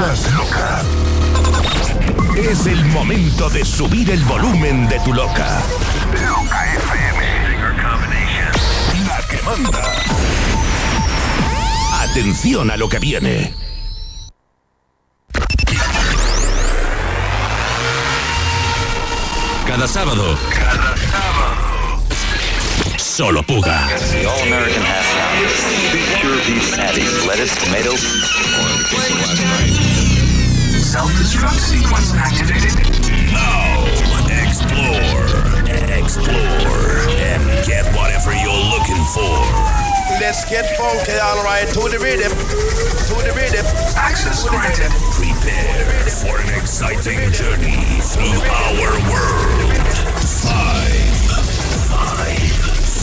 Estás loca. Es el momento de subir el volumen de tu loca. Loca FM. La que manda. Atención a lo que viene. Cada sábado. Cada lettuce, tomato. Self-destruct sequence activated. Now, explore, explore, and get whatever you're looking for. Let's get funky, alright, to the rhythm, to the rhythm. Access granted. Prepare for an exciting journey through our world.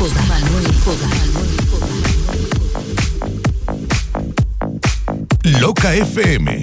Manuel. Loca FM.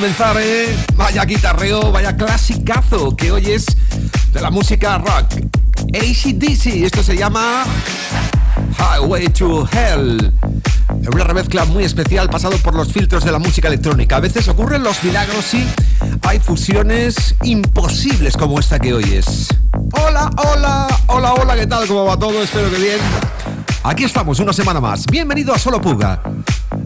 Comenzar, ¿eh? Vaya guitarreo, vaya clasicazo que hoy es de la música rock. ACDC, esto se llama Highway to Hell. Una remezcla muy especial pasado por los filtros de la música electrónica. A veces ocurren los milagros y hay fusiones imposibles como esta que hoy es. Hola, hola, hola, hola, ¿qué tal? ¿Cómo va todo? Espero que bien. Aquí estamos una semana más. Bienvenido a Solo Puga.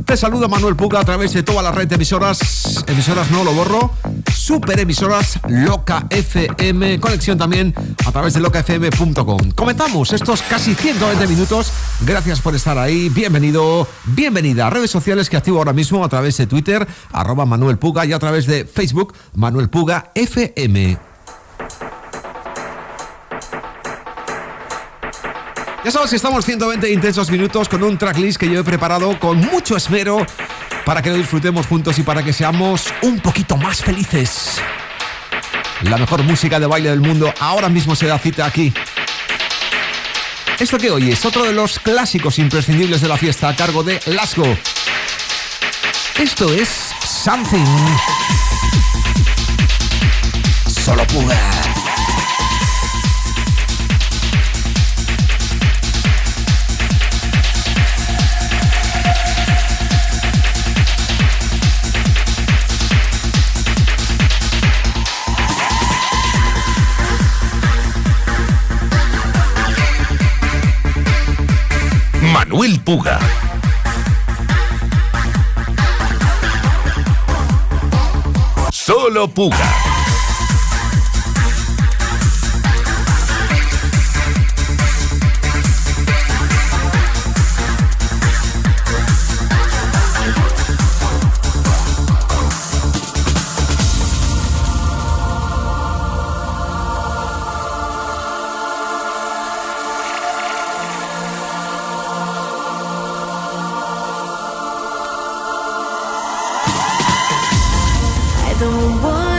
Te saluda Manuel Puga a través de toda la red de emisoras. Emisoras no lo borro. Super emisoras Loca FM. Conexión también a través de locafm.com. Comenzamos estos casi 120 minutos. Gracias por estar ahí. Bienvenido, bienvenida a redes sociales que activo ahora mismo a través de Twitter, arroba Manuel Puga y a través de Facebook, Manuel Puga FM. Ya sabes que estamos 120 intensos minutos con un tracklist que yo he preparado con mucho esmero para que lo disfrutemos juntos y para que seamos un poquito más felices. La mejor música de baile del mundo ahora mismo se da cita aquí. Esto que hoy es otro de los clásicos imprescindibles de la fiesta a cargo de Lasgo. Esto es Something. Solo puga. Puga. Solo Puga. the one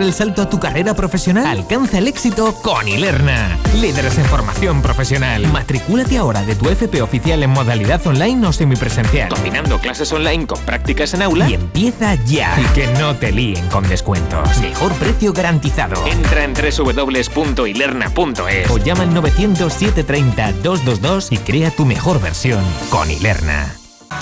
el salto a tu carrera profesional? Alcanza el éxito con Ilerna. Líderes en formación profesional. Matricúlate ahora de tu FP oficial en modalidad online o semipresencial. Combinando clases online con prácticas en aula. Y empieza ya. Y que no te líen con descuentos. Mejor precio garantizado. Entra en www.ilerna.es o llama al 900 730 222 y crea tu mejor versión con Ilerna.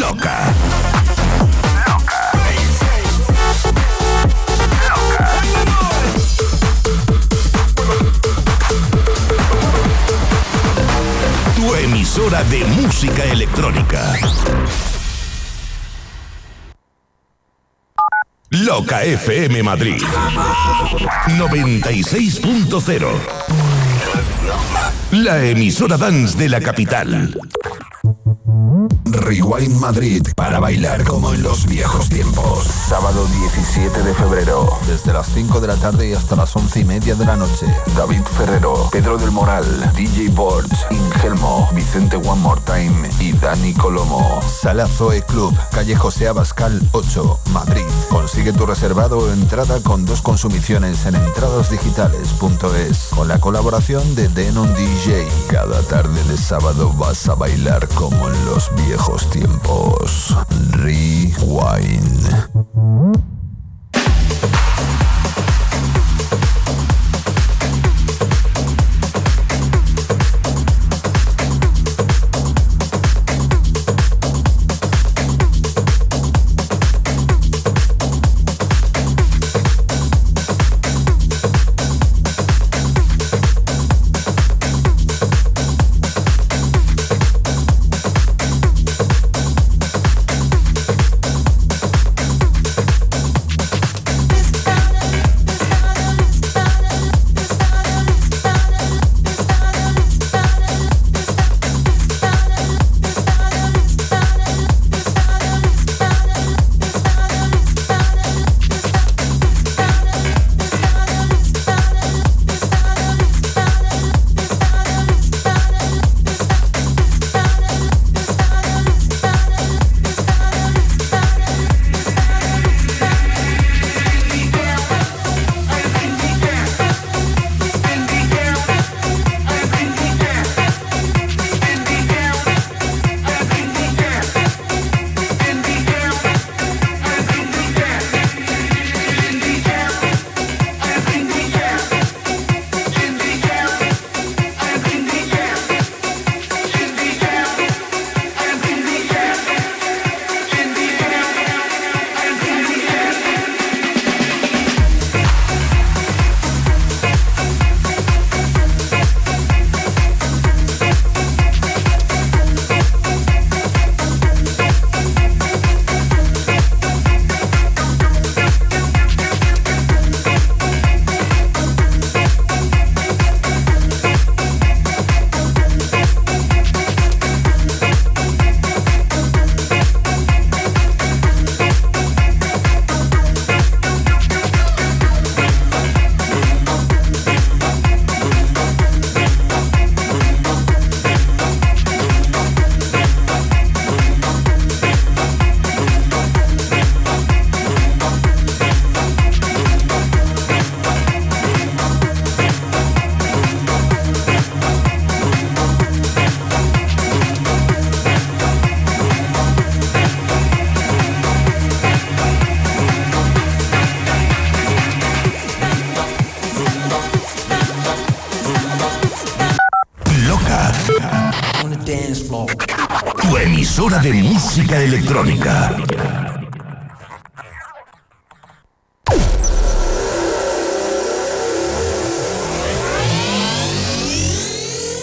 Loca. Tu emisora de música electrónica. Loca FM Madrid 96.0 La emisora dance de la capital. Rewind Madrid para bailar como en los viejos tiempos. Sábado 17 de febrero, desde las 5 de la tarde y hasta las 11 y media de la noche. David Ferrero, Pedro del Moral, DJ Borch, Ingelmo, Vicente One More Time y Dani Colomo. Sala Zoe Club, calle José Abascal 8, Madrid. Consigue tu reservado o entrada con dos consumiciones en entradasdigitales.es con la colaboración de Denon DJ. Cada tarde de sábado vas a bailar como en los viejos tiempos. Rewind. Música electrónica.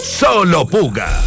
Solo Puga.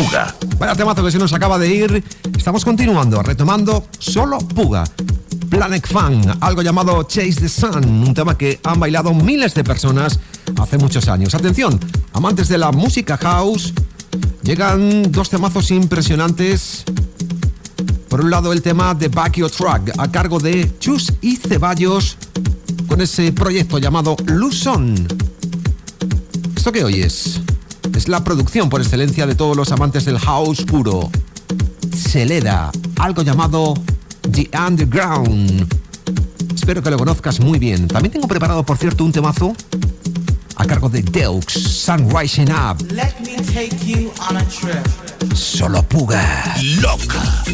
Puga. Vaya temazo que se nos acaba de ir. Estamos continuando, retomando solo Puga. Planet Fun, algo llamado Chase the Sun, un tema que han bailado miles de personas hace muchos años. Atención, amantes de la música house, llegan dos temazos impresionantes. Por un lado, el tema de Back Your Truck, a cargo de Chus y Ceballos, con ese proyecto llamado Luzon. ¿Esto qué oyes? Es la producción por excelencia de todos los amantes del house puro. Seleda, algo llamado The Underground. Espero que lo conozcas muy bien. También tengo preparado, por cierto, un temazo a cargo de Deux, Sun Rising Up. Let me take you on a trip. Solo Puga. Loca.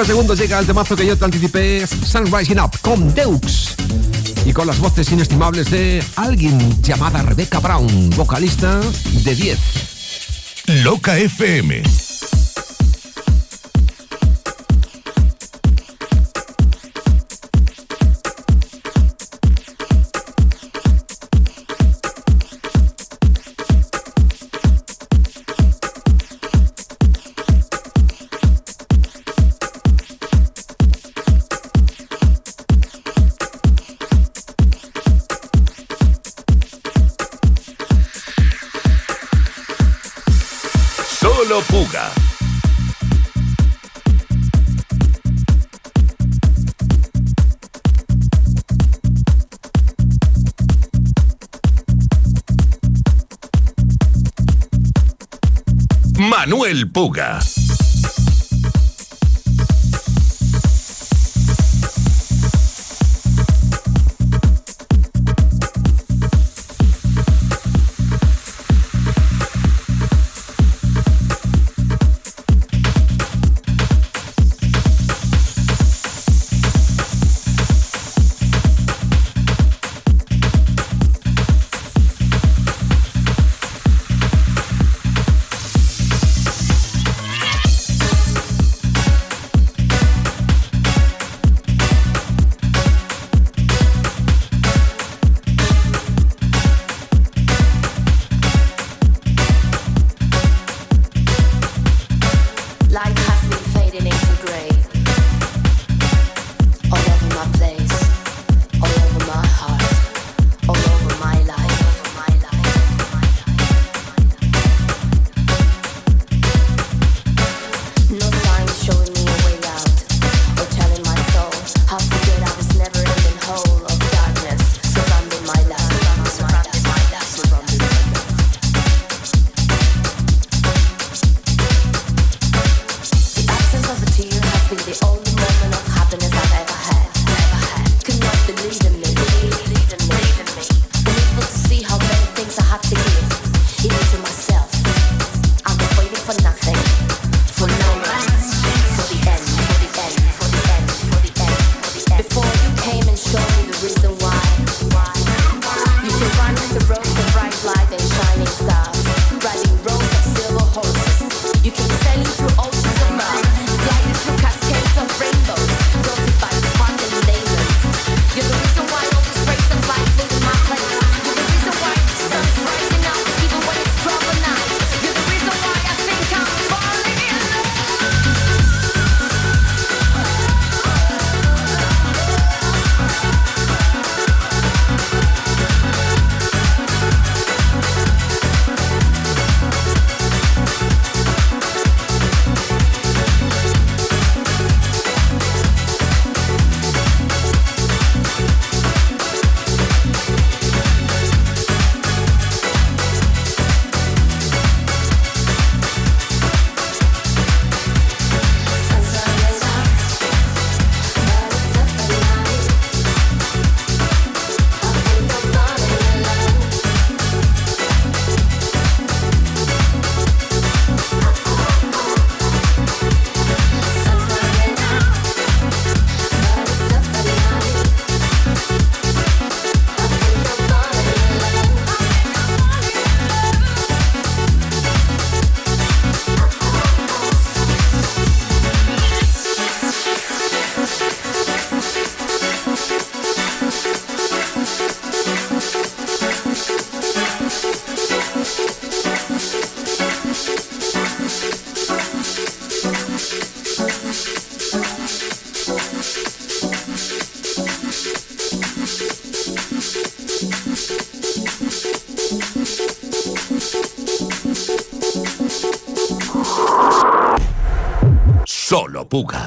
9 segundos llega el temazo que yo te anticipé, Sunrising Up, con Deux. Y con las voces inestimables de alguien llamada Rebecca Brown, vocalista de 10. Loca FM. el Puga. puga.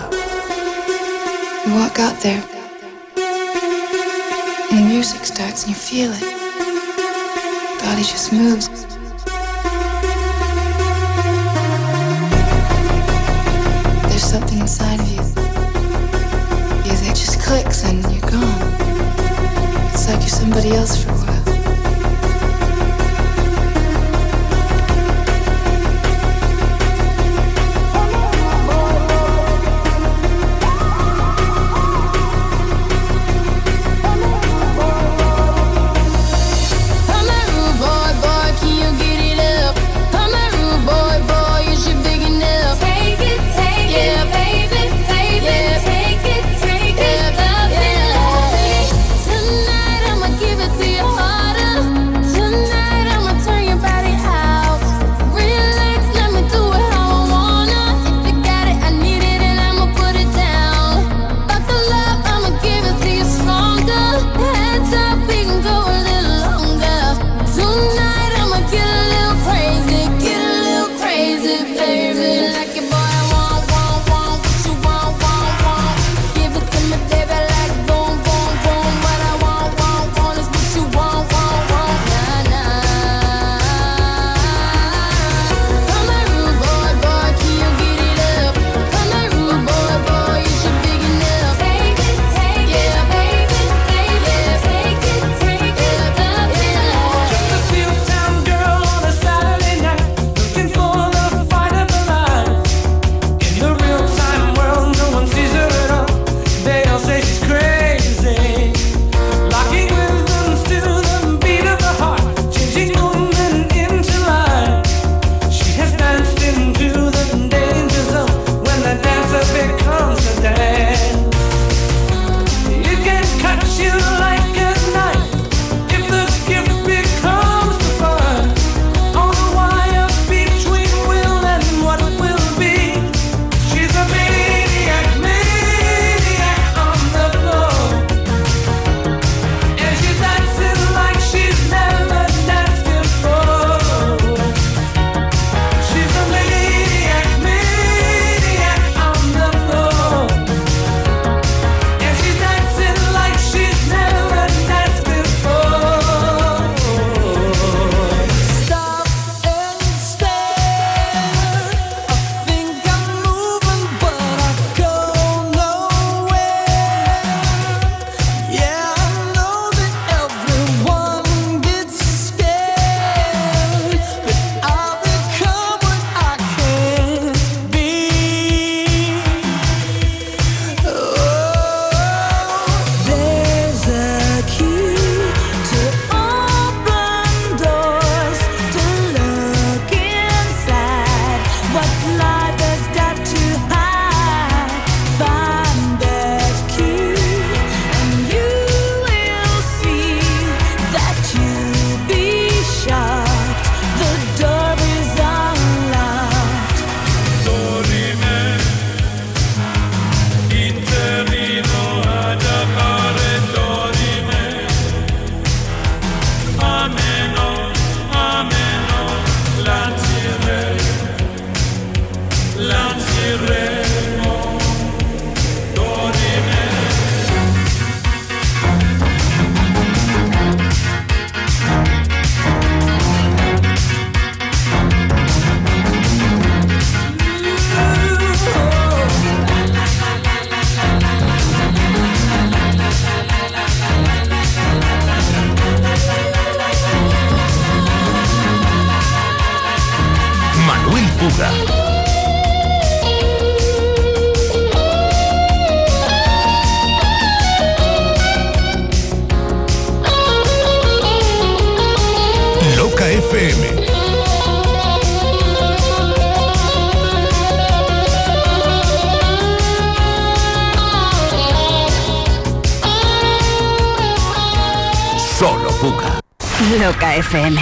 FM.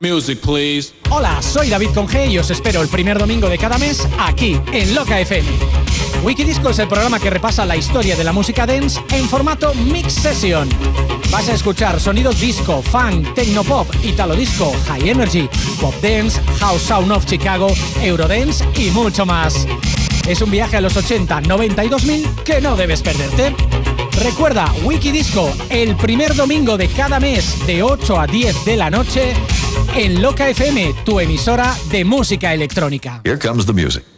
Music, please. Hola, soy David Conge y os espero el primer domingo de cada mes aquí en Loca FM. Wikidisco es el programa que repasa la historia de la música dance en formato Mix Session. Vas a escuchar sonidos disco, funk, tecnopop, italo disco, high energy, pop dance, house sound of Chicago, eurodance y mucho más. Es un viaje a los 80, 90 y 2000 que no debes perderte. Recuerda, Wikidisco, el primer domingo de cada mes de 8 a 10 de la noche en Loca FM, tu emisora de música electrónica. Here comes the music.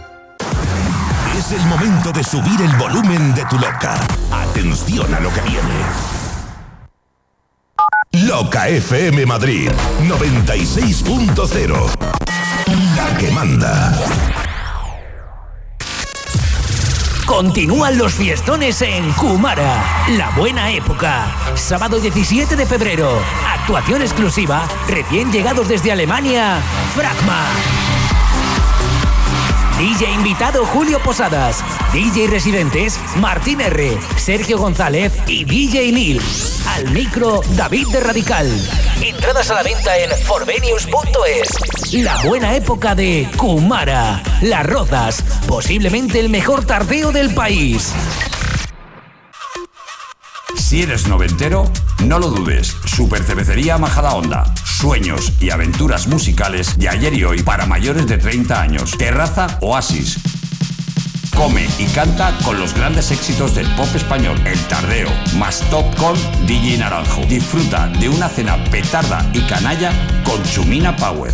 El momento de subir el volumen de tu loca. Atención a lo que viene. Loca FM Madrid 96.0. La que manda. Continúan los fiestones en Kumara, la buena época. Sábado 17 de febrero, actuación exclusiva, recién llegados desde Alemania, Fragma. DJ invitado Julio Posadas, DJ residentes Martín R, Sergio González y DJ Neil. Al micro David de Radical. Entradas a la venta en forvenius.es. La buena época de Kumara, Las Rozas, posiblemente el mejor tardeo del país. Si eres noventero, no lo dudes. Super Cervecería Majada Onda. Sueños y aventuras musicales de ayer y hoy para mayores de 30 años. Terraza Oasis. Come y canta con los grandes éxitos del pop español. El Tardeo, más Top con DJ Naranjo. Disfruta de una cena petarda y canalla con Chumina Power.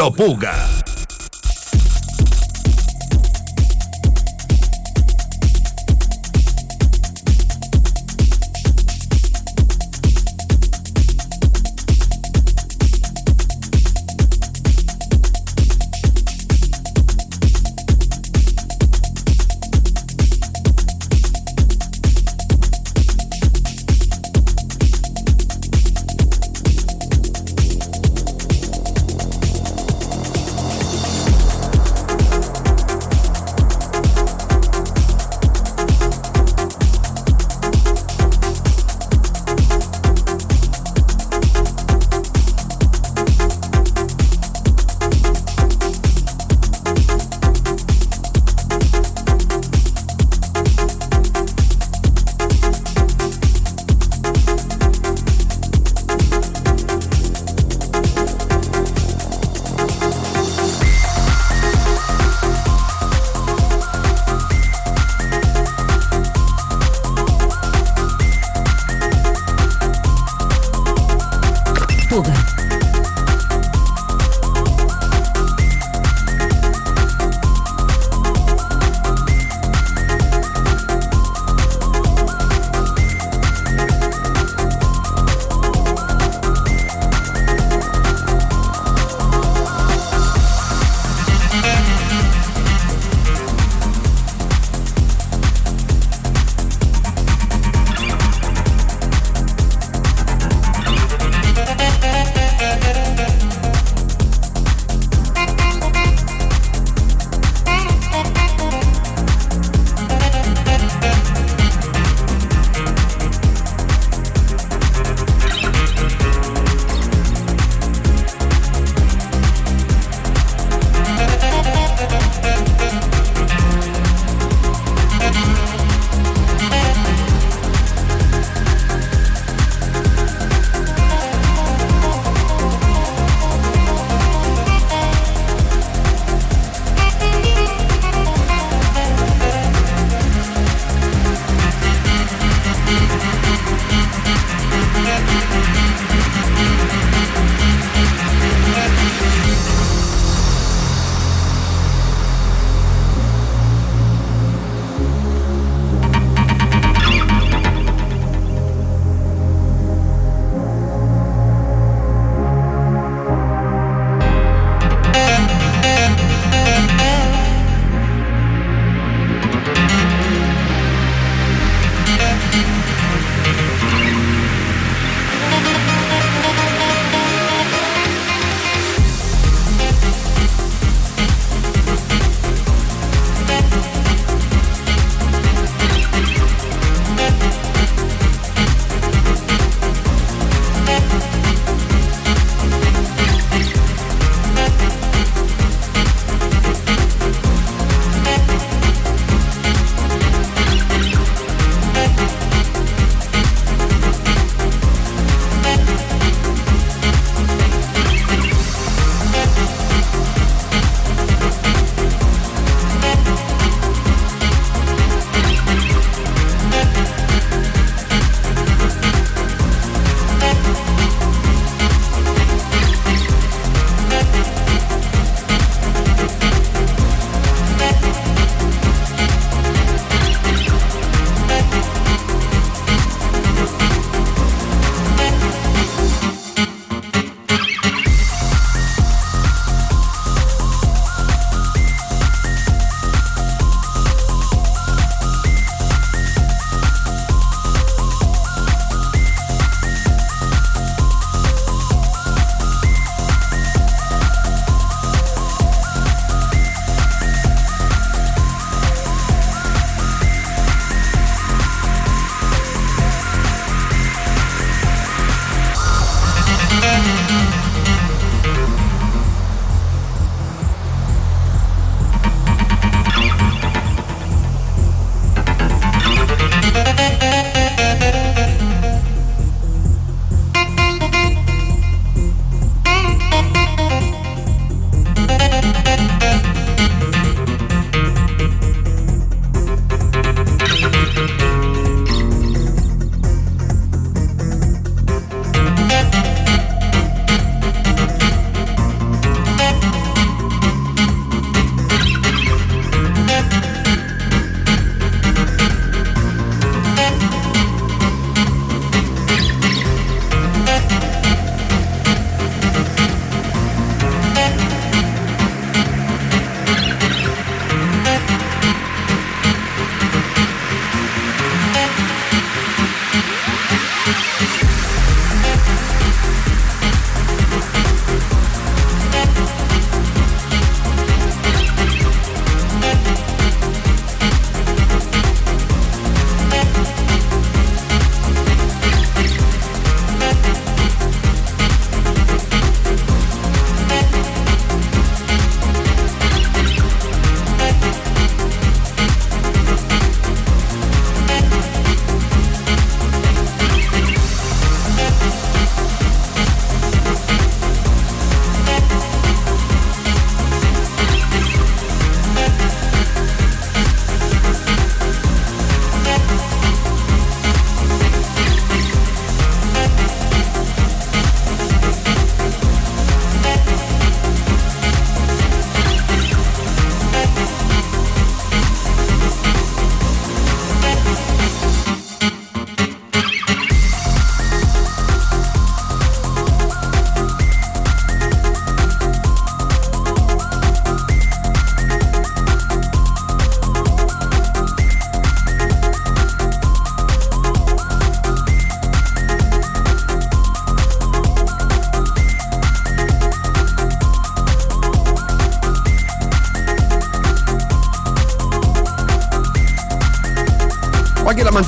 Solo Puga.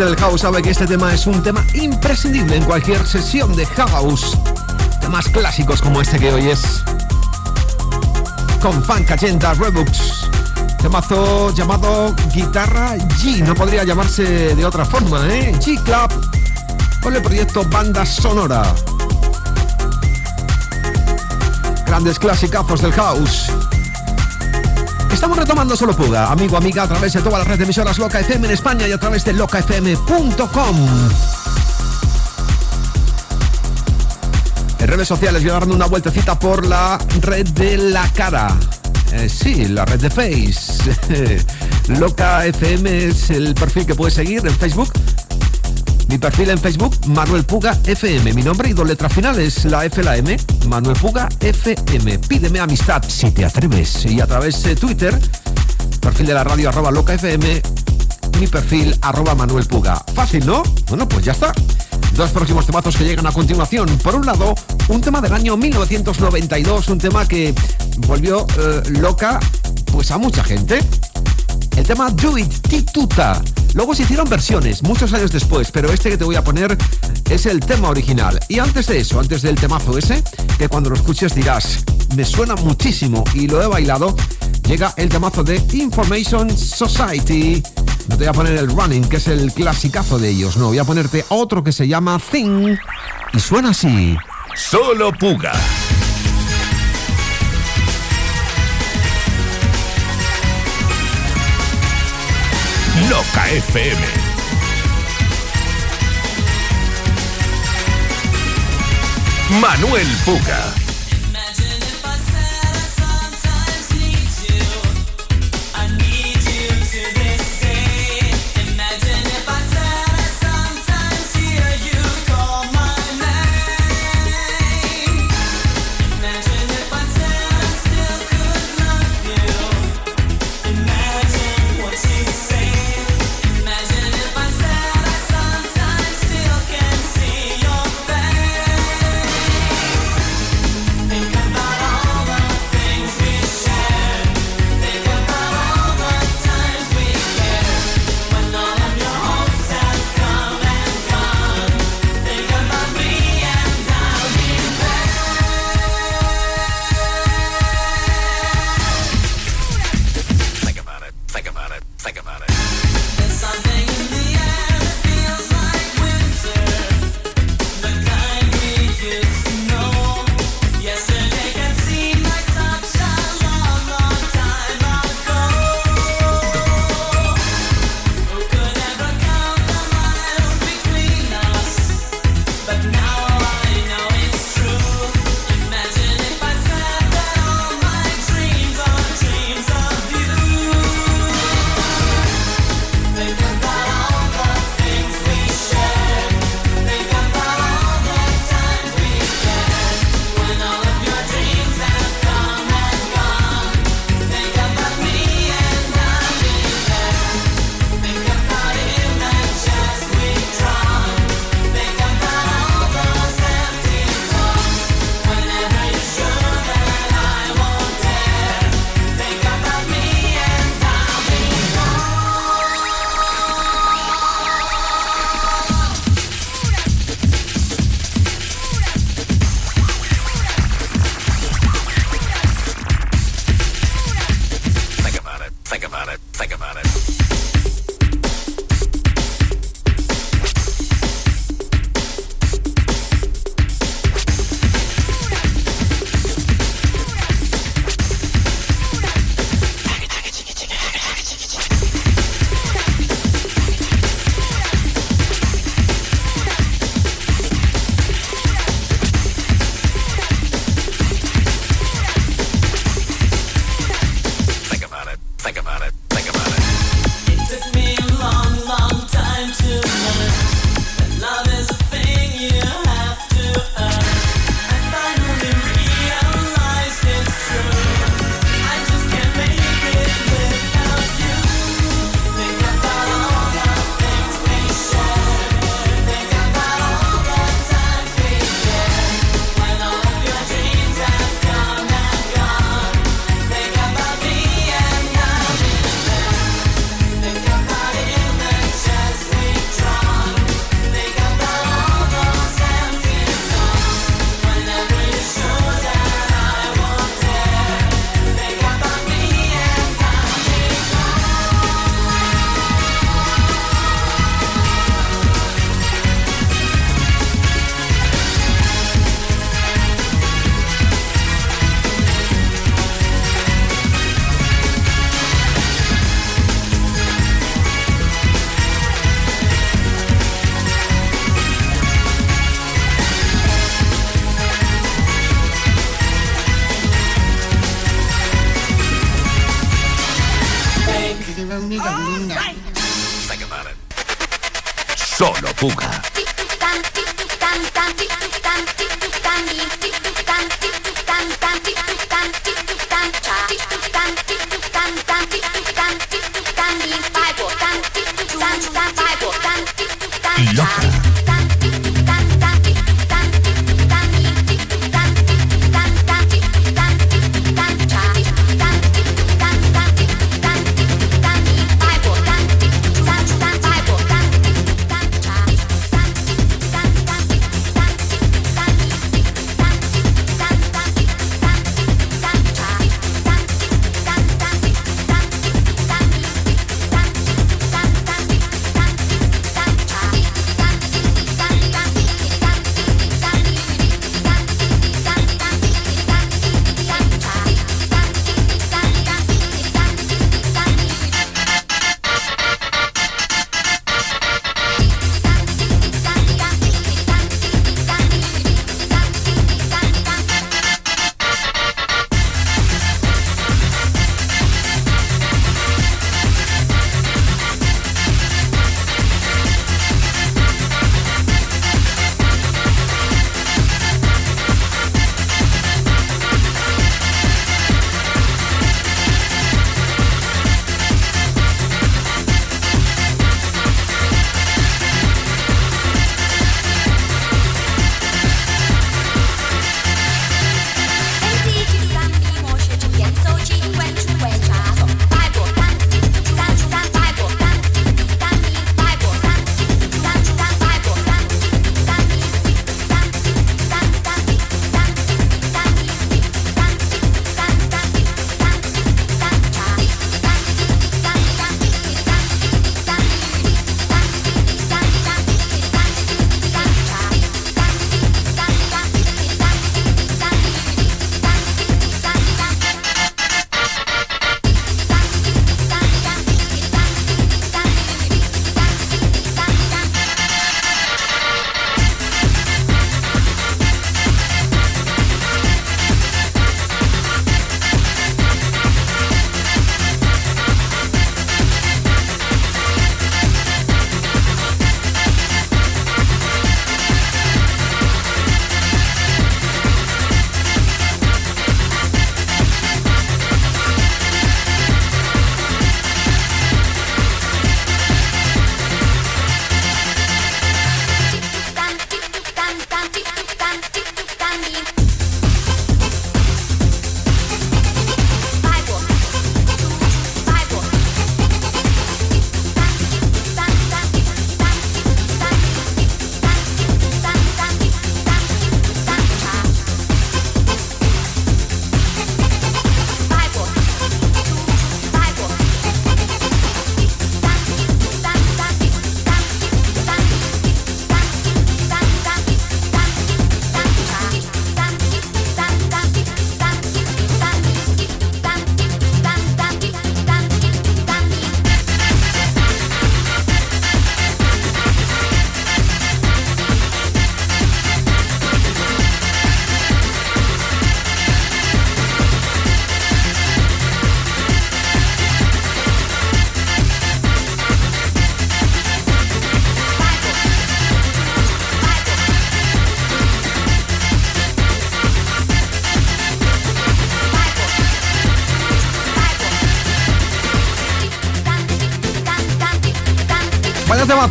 Del house sabe que este tema es un tema imprescindible en cualquier sesión de house. Temas clásicos como este que hoy es. Con Funk 80 Rebooks. Temazo llamado Guitarra G. No podría llamarse de otra forma, ¿eh? G Club. Con el proyecto Banda Sonora. Grandes clasicazos del house. Estamos retomando Solo Puga, amigo, amiga, a través de toda la red de emisoras Loca FM en España y a través de locafm.com. En redes sociales voy a darme una vueltecita por la red de la cara. Eh, sí, la red de Face. Loca FM es el perfil que puedes seguir en Facebook. Mi perfil en Facebook, Manuel Puga FM. Mi nombre y dos letras finales, la F, la M, Manuel Puga FM. Pídeme amistad si te atreves. Y a través de Twitter, perfil de la radio arroba loca FM, mi perfil arroba Manuel Puga. Fácil, ¿no? Bueno, pues ya está. Dos próximos temazos que llegan a continuación. Por un lado, un tema del año 1992, un tema que volvió eh, loca pues a mucha gente. El tema Do It Tituta. Luego se hicieron versiones muchos años después, pero este que te voy a poner es el tema original. Y antes de eso, antes del temazo ese, que cuando lo escuches dirás, me suena muchísimo y lo he bailado, llega el temazo de Information Society. No te voy a poner el running, que es el clasicazo de ellos, no, voy a ponerte otro que se llama Thing y suena así. Solo Puga. Loca FM. Manuel Puga.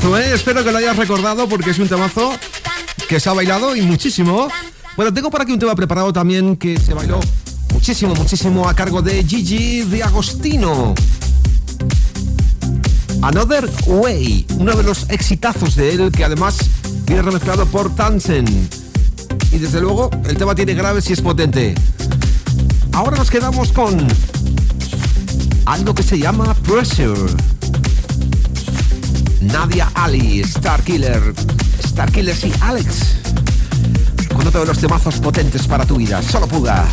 ¿Eh? Espero que lo hayas recordado porque es un temazo que se ha bailado y muchísimo. Bueno, tengo por aquí un tema preparado también que se bailó muchísimo, muchísimo a cargo de Gigi de Agostino. Another Way, uno de los exitazos de él que además viene remezclado por Tansen. Y desde luego el tema tiene graves y es potente. Ahora nos quedamos con algo que se llama Pressure. Nadia Ali, Starkiller, Starkillers y Alex. Con otro de los temazos potentes para tu vida. Solo puga.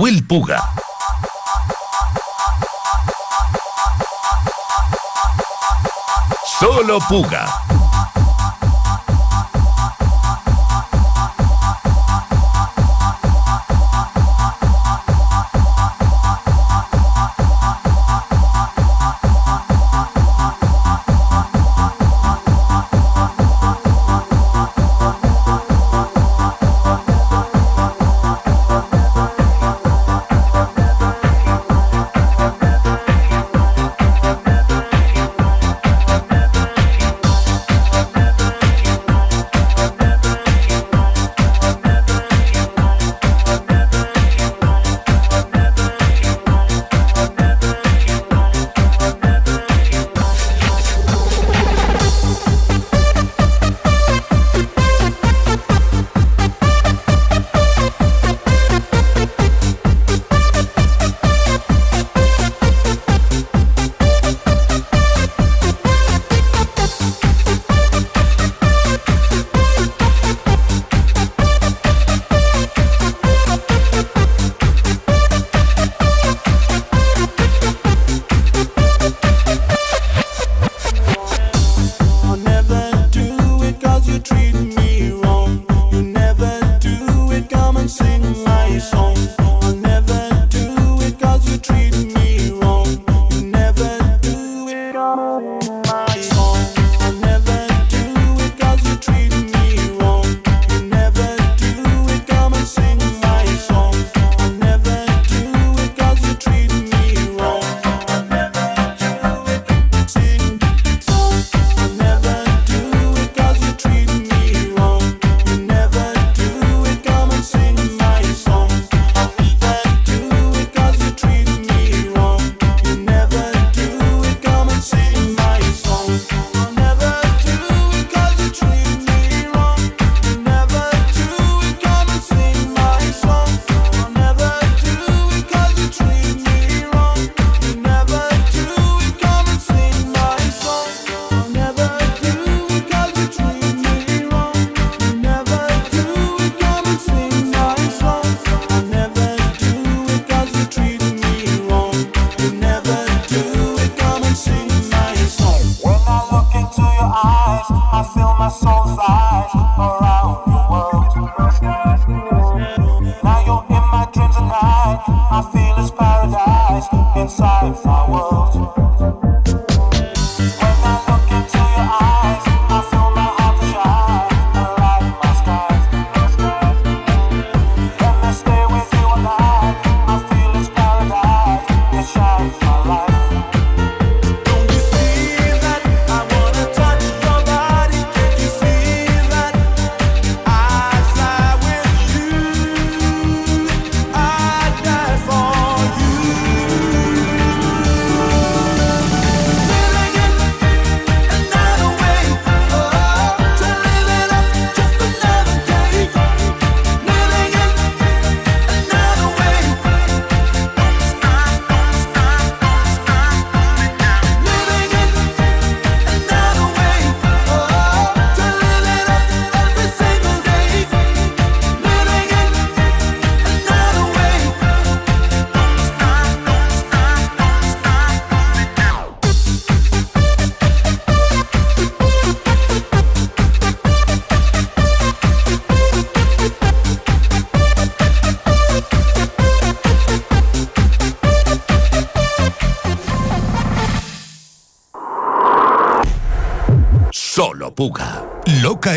Manuel Puga. Solo. Puga.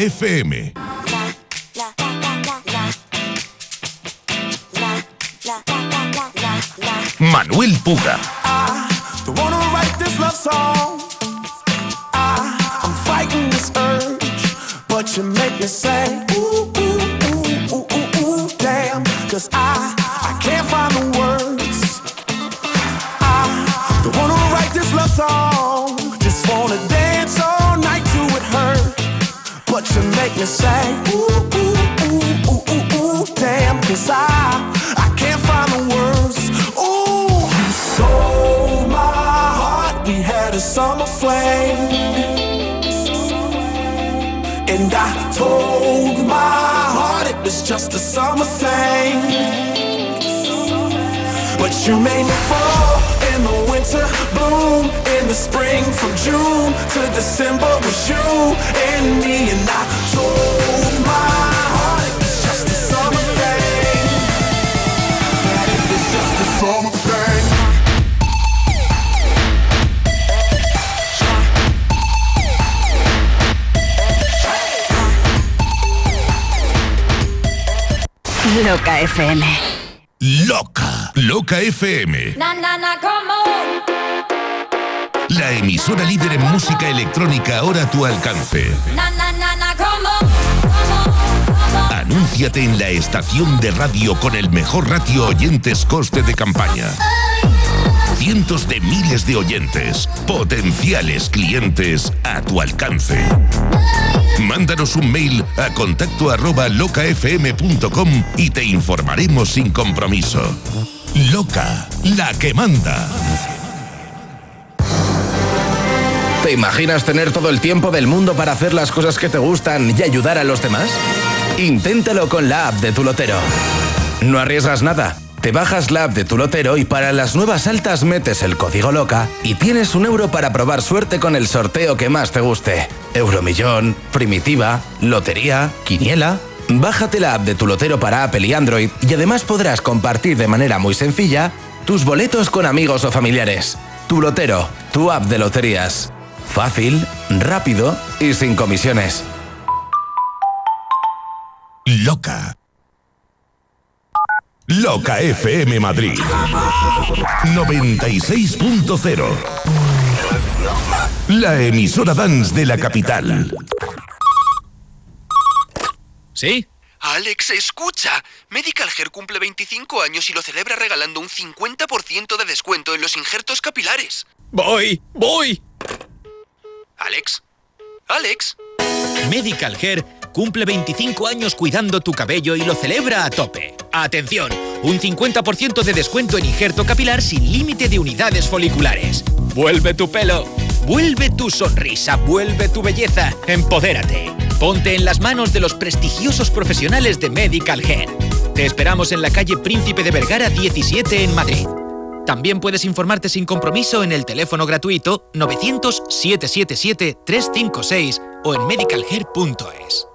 FM. Manuel Puga. Just a summer thing. But you made me fall in the winter, bloom in the spring. From June to December was you and me. And I Loca FM. Loca. Loca FM. Na na na, come on. La emisora líder en música electrónica ahora a tu alcance. Anúnciate en la estación de radio con el mejor ratio oyentes coste de campaña. Cientos de miles de oyentes, potenciales clientes a tu alcance. Mándanos un mail a contacto arroba locafm.com y te informaremos sin compromiso. Loca, la que manda. ¿Te imaginas tener todo el tiempo del mundo para hacer las cosas que te gustan y ayudar a los demás? Inténtalo con la app de tu lotero. No arriesgas nada. Te bajas la app de tu lotero y para las nuevas altas metes el código LOCA y tienes un euro para probar suerte con el sorteo que más te guste. Euromillón, Primitiva, Lotería, Quiniela. Bájate la app de tu lotero para Apple y Android y además podrás compartir de manera muy sencilla tus boletos con amigos o familiares. Tu lotero, tu app de loterías. Fácil, rápido y sin comisiones. Loca. Loca FM Madrid. 96.0. La emisora dance de la capital. ¿Sí? Alex, escucha. Medical Hair cumple 25 años y lo celebra regalando un 50% de descuento en los injertos capilares. Voy, voy. Alex. Alex. Medical Hair cumple 25 años cuidando tu cabello y lo celebra a tope. Atención, un 50% de descuento en injerto capilar sin límite de unidades foliculares. Vuelve tu pelo, vuelve tu sonrisa, vuelve tu belleza, empodérate. Ponte en las manos de los prestigiosos profesionales de Medical Hair. Te esperamos en la calle Príncipe de Vergara 17 en Madrid. También puedes informarte sin compromiso en el teléfono gratuito 900-777-356 o en medicalhair.es.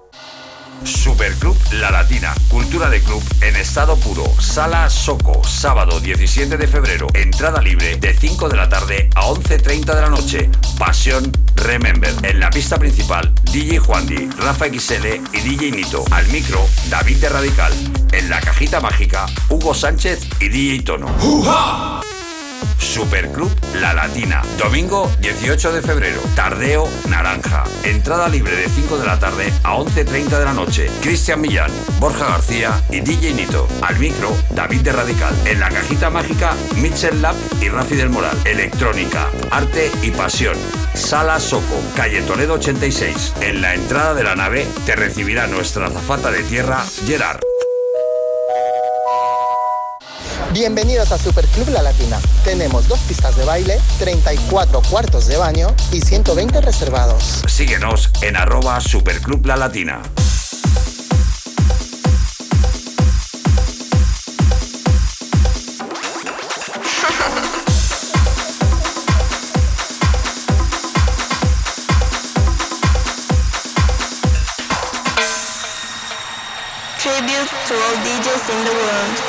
Superclub La Latina, cultura de club en estado puro. Sala Soco, sábado 17 de febrero. Entrada libre de 5 de la tarde a 11.30 de la noche. Pasión Remember. En la pista principal, DJ Juandi, Rafa XL y DJ Nito. Al micro, David de Radical. En la cajita mágica, Hugo Sánchez y DJ Tono. Superclub La Latina. Domingo 18 de febrero. Tardeo Naranja. Entrada libre de 5 de la tarde a 11.30 de la noche. Cristian Millán, Borja García y DJ Nito. Al micro, David de Radical. En la cajita mágica, Mitchell Lab y Rafi del Moral. Electrónica, arte y pasión. Sala Soco, calle Toledo 86. En la entrada de la nave te recibirá nuestra azafata de tierra, Gerard. Bienvenidos a Superclub La Latina. Tenemos dos pistas de baile, 34 cuartos de baño y 120 reservados. Síguenos en arroba Superclub La Latina. Tribute to all DJs in the world.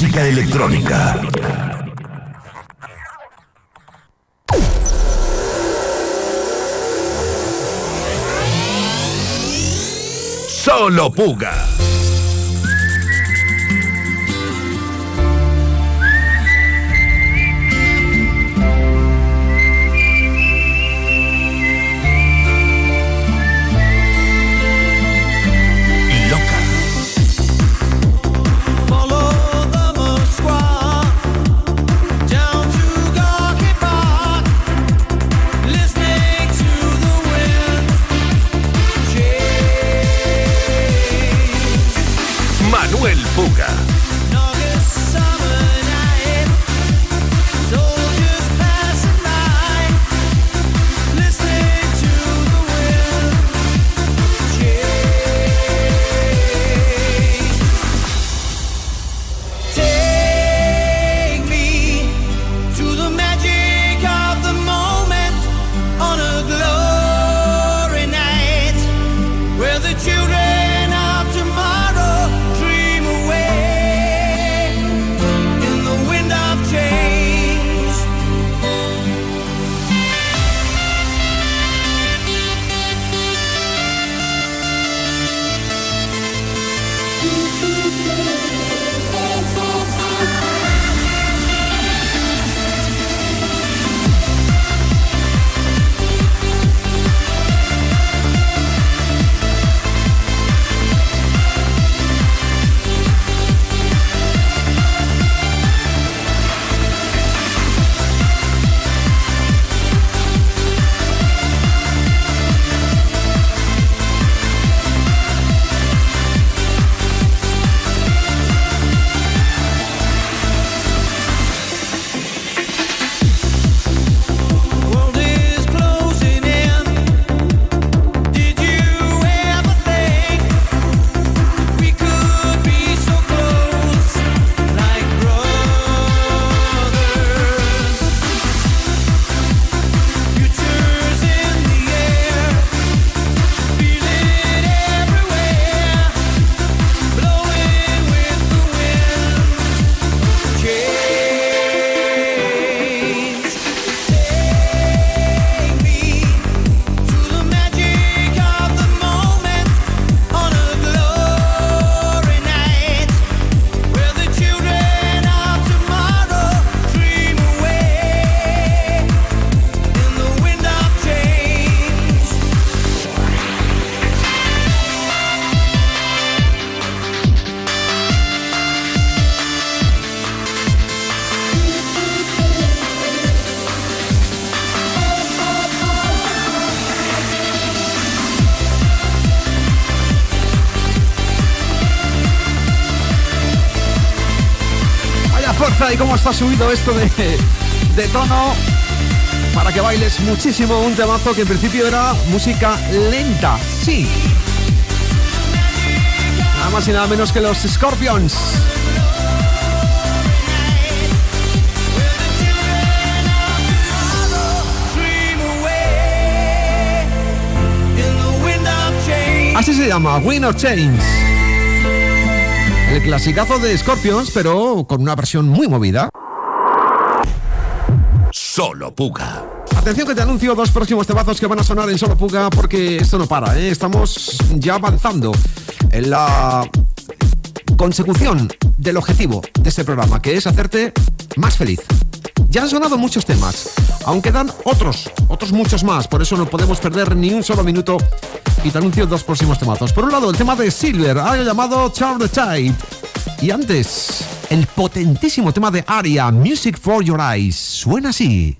música electrónica. Solo Puga. ha subido esto de, tono para que bailes muchísimo un temazo que en principio era música lenta, sí. Nada más y nada menos que los Scorpions. Así se llama, Win of Chains. El clasicazo de Scorpions, pero con una versión muy movida. Solo Puga. Atención que te anuncio dos próximos temazos que van a sonar en Solo Puga porque esto no para, ¿eh? estamos ya avanzando en la consecución del objetivo de este programa, que es hacerte más feliz. Ya han sonado muchos temas, aunque dan otros, otros muchos más, por eso no podemos perder ni un solo minuto y te anuncio dos próximos temazos. Por un lado, el tema de Silver, algo llamado Charm the y antes, el potentísimo tema de Aria, Music for Your Eyes. Suena así.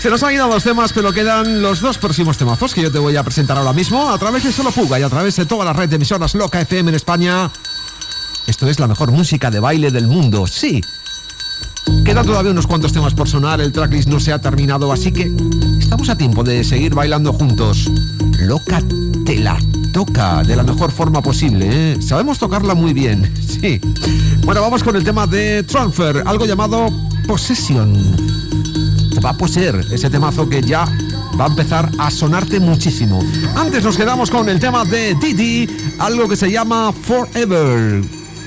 Se nos han ido dos temas, pero quedan los dos próximos temazos que yo te voy a presentar ahora mismo a través de Solo Puga y a través de toda la red de emisoras Loca FM en España. Esto es la mejor música de baile del mundo, sí. Quedan todavía unos cuantos temas por sonar, el tracklist no se ha terminado, así que estamos a tiempo de seguir bailando juntos. Loca te la toca de la mejor forma posible, ¿eh? Sabemos tocarla muy bien, sí. Bueno, vamos con el tema de Transfer, algo llamado Possession. Te va a poseer ese temazo que ya va a empezar a sonarte muchísimo. Antes nos quedamos con el tema de Didi, algo que se llama Forever.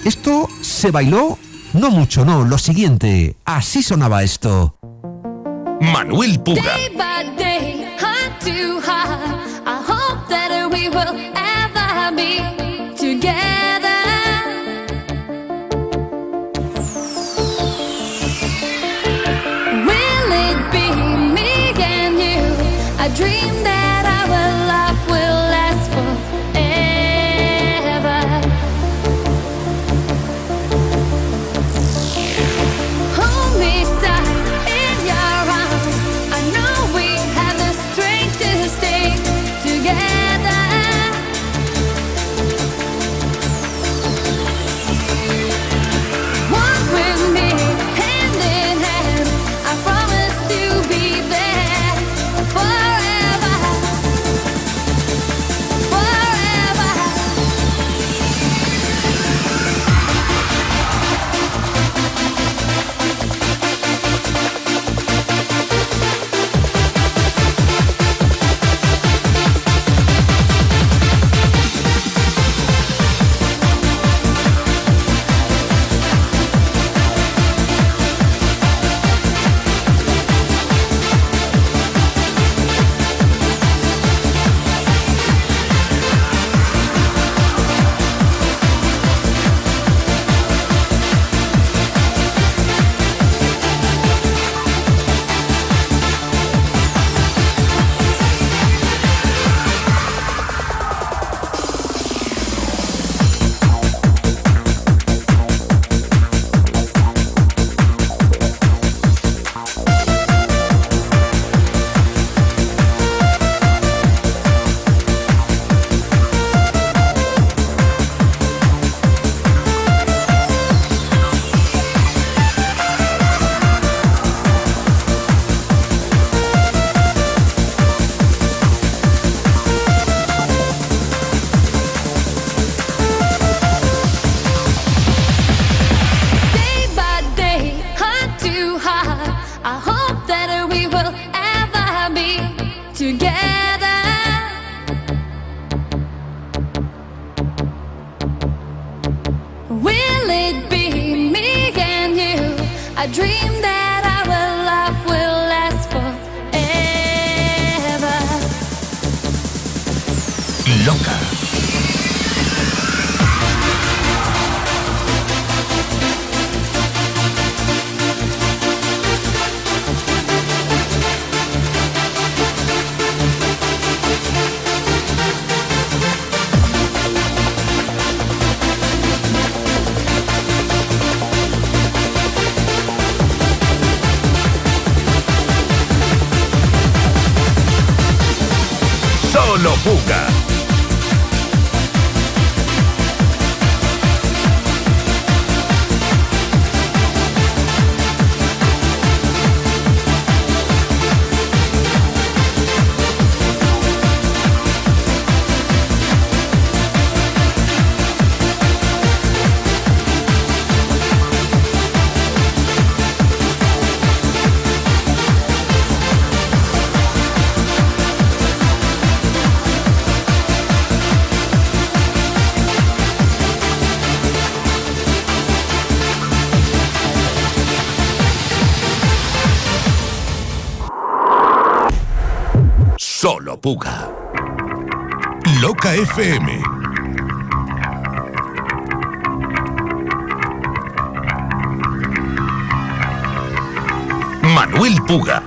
Esto se bailó, no mucho, no, lo siguiente, así sonaba esto. Manuel Puga. Day 내 Puga. Loca FM. Manuel Puga.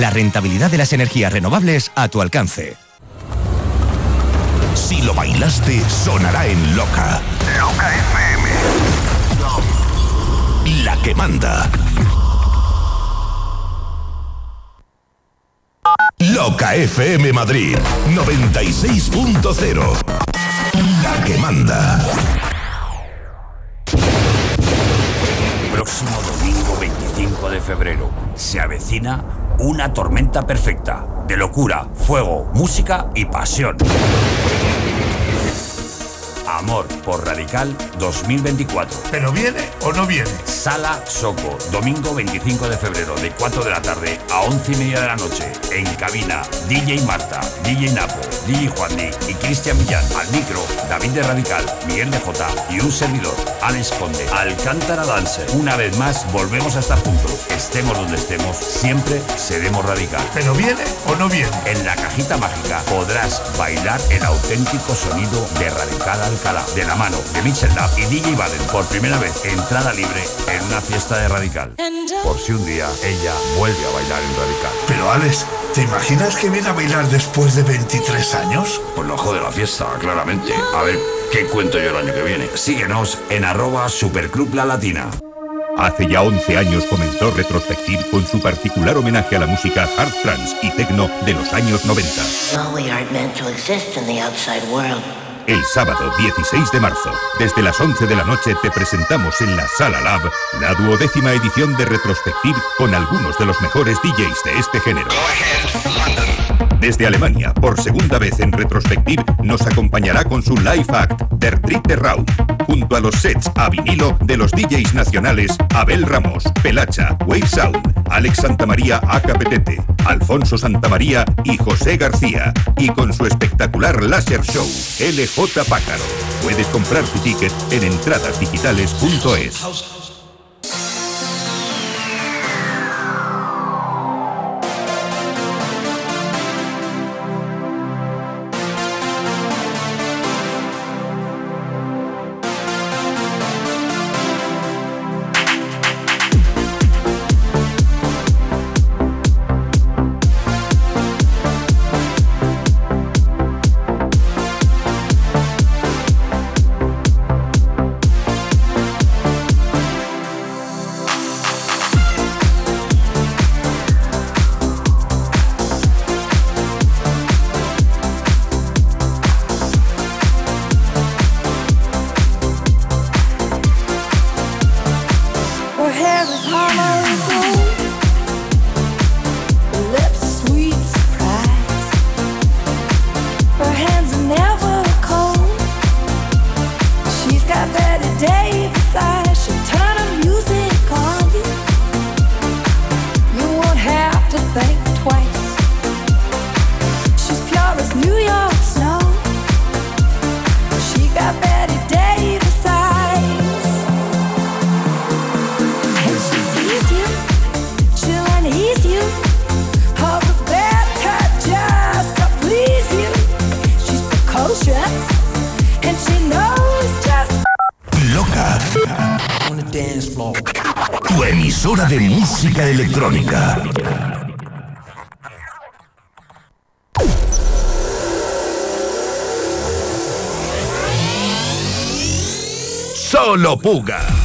la rentabilidad de las energías renovables a tu alcance. Si lo bailaste, sonará en Loca. Loca FM. La que manda. Loca FM Madrid 96.0. La que manda. Próximo domingo 25 de febrero se avecina una tormenta perfecta de locura, fuego, música y pasión. Amor por Radical 2024. ¿Pero viene o no viene? Sala Soco, domingo 25 de febrero, de 4 de la tarde a 11 y media de la noche. En cabina, DJ Marta, DJ Napo, DJ Juandi y Cristian Millán. Al micro, David de Radical, Miguel de J y un servidor, Alex Conde. Alcántara Dancer. Una vez más, volvemos a estar juntos. Estemos donde estemos, siempre seremos Radical. ¿Pero viene o no viene? En la cajita mágica podrás bailar el auténtico sonido de Radical Alcalá, de la mano de Mitchell Lab y DJ Baden. Por primera vez, entrada libre en una fiesta de Radical. Por si un día ella vuelve a bailar en Radical. Pero Alex, ¿te imaginas que viene a bailar después de 23 años? Pues lo jode la fiesta, claramente. A ver qué cuento yo el año que viene. Síguenos en arroba Superclub La Latina. Hace ya 11 años comenzó Retrospective con su particular homenaje a la música hard trance y techno de los años 90. El sábado 16 de marzo, desde las 11 de la noche, te presentamos en la Sala Lab la duodécima edición de Retrospective con algunos de los mejores DJs de este género. Desde Alemania, por segunda vez en Retrospective, nos acompañará con su live act Der Dritte Raum, junto a los sets a vinilo de los DJs nacionales Abel Ramos, Pelacha, Wave Sound, Alex Santamaría Acapetete, Alfonso Santamaría y José García, y con su espectacular láser show, LJ Pájaro. Puedes comprar tu ticket en entradasdigitales.es. Solo Puga.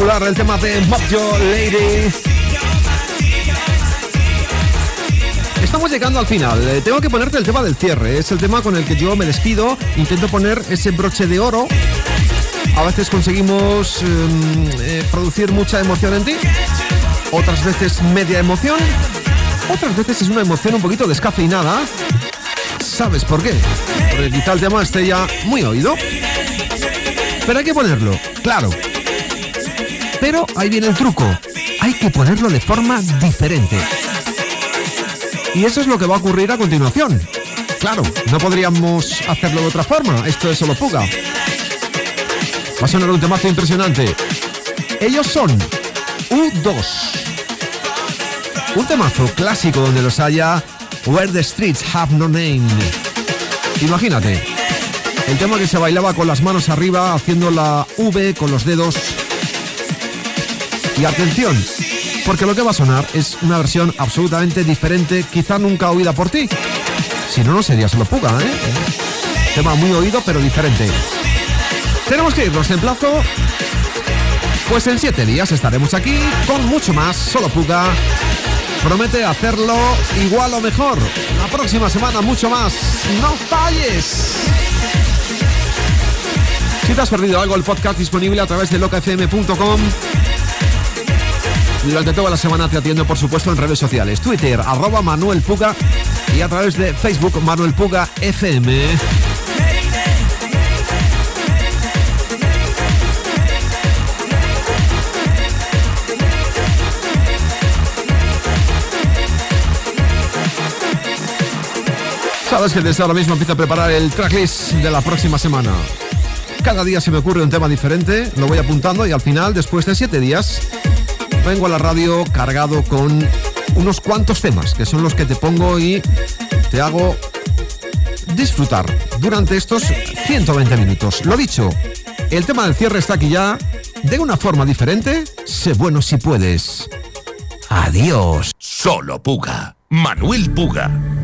Del tema de Mob Your Lady. Estamos llegando al final. Eh, tengo que ponerte el tema del cierre. Es el tema con el que yo me despido. Intento poner ese broche de oro. A veces conseguimos em, eh, producir mucha emoción en ti. Otras veces media emoción. Otras veces es una emoción un poquito descafeinada. ¿Sabes por qué? Porque quizá el tema esté ya muy oído. Pero hay que ponerlo, claro. Pero ahí viene el truco. Hay que ponerlo de forma diferente. Y eso es lo que va a ocurrir a continuación. Claro, no podríamos hacerlo de otra forma. Esto es solo puga. Va a sonar un temazo impresionante. Ellos son U2. Un temazo clásico donde los haya Where the Streets Have No Name. Imagínate, el tema que se bailaba con las manos arriba, haciendo la V con los dedos. Y atención, porque lo que va a sonar es una versión absolutamente diferente, quizá nunca oída por ti. Si no, no sería solo puga, ¿eh? Tema muy oído, pero diferente. Tenemos que irnos en plazo. Pues en siete días estaremos aquí con mucho más, solo puga. Promete hacerlo igual o mejor. La próxima semana mucho más. No falles. Si te has perdido algo, el podcast disponible a través de locafm.com. Durante toda la semana te atiendo, por supuesto, en redes sociales. Twitter, arroba Manuel Puga y a través de Facebook, Manuel Puga FM. Sabes que desde ahora mismo empiezo a preparar el tracklist de la próxima semana. Cada día se me ocurre un tema diferente, lo voy apuntando y al final, después de siete días, vengo a la radio cargado con unos cuantos temas, que son los que te pongo y te hago disfrutar durante estos 120 minutos. Lo dicho, el tema del cierre está aquí ya, de una forma diferente, sé bueno si puedes. Adiós. Solo Puga. Manuel Puga.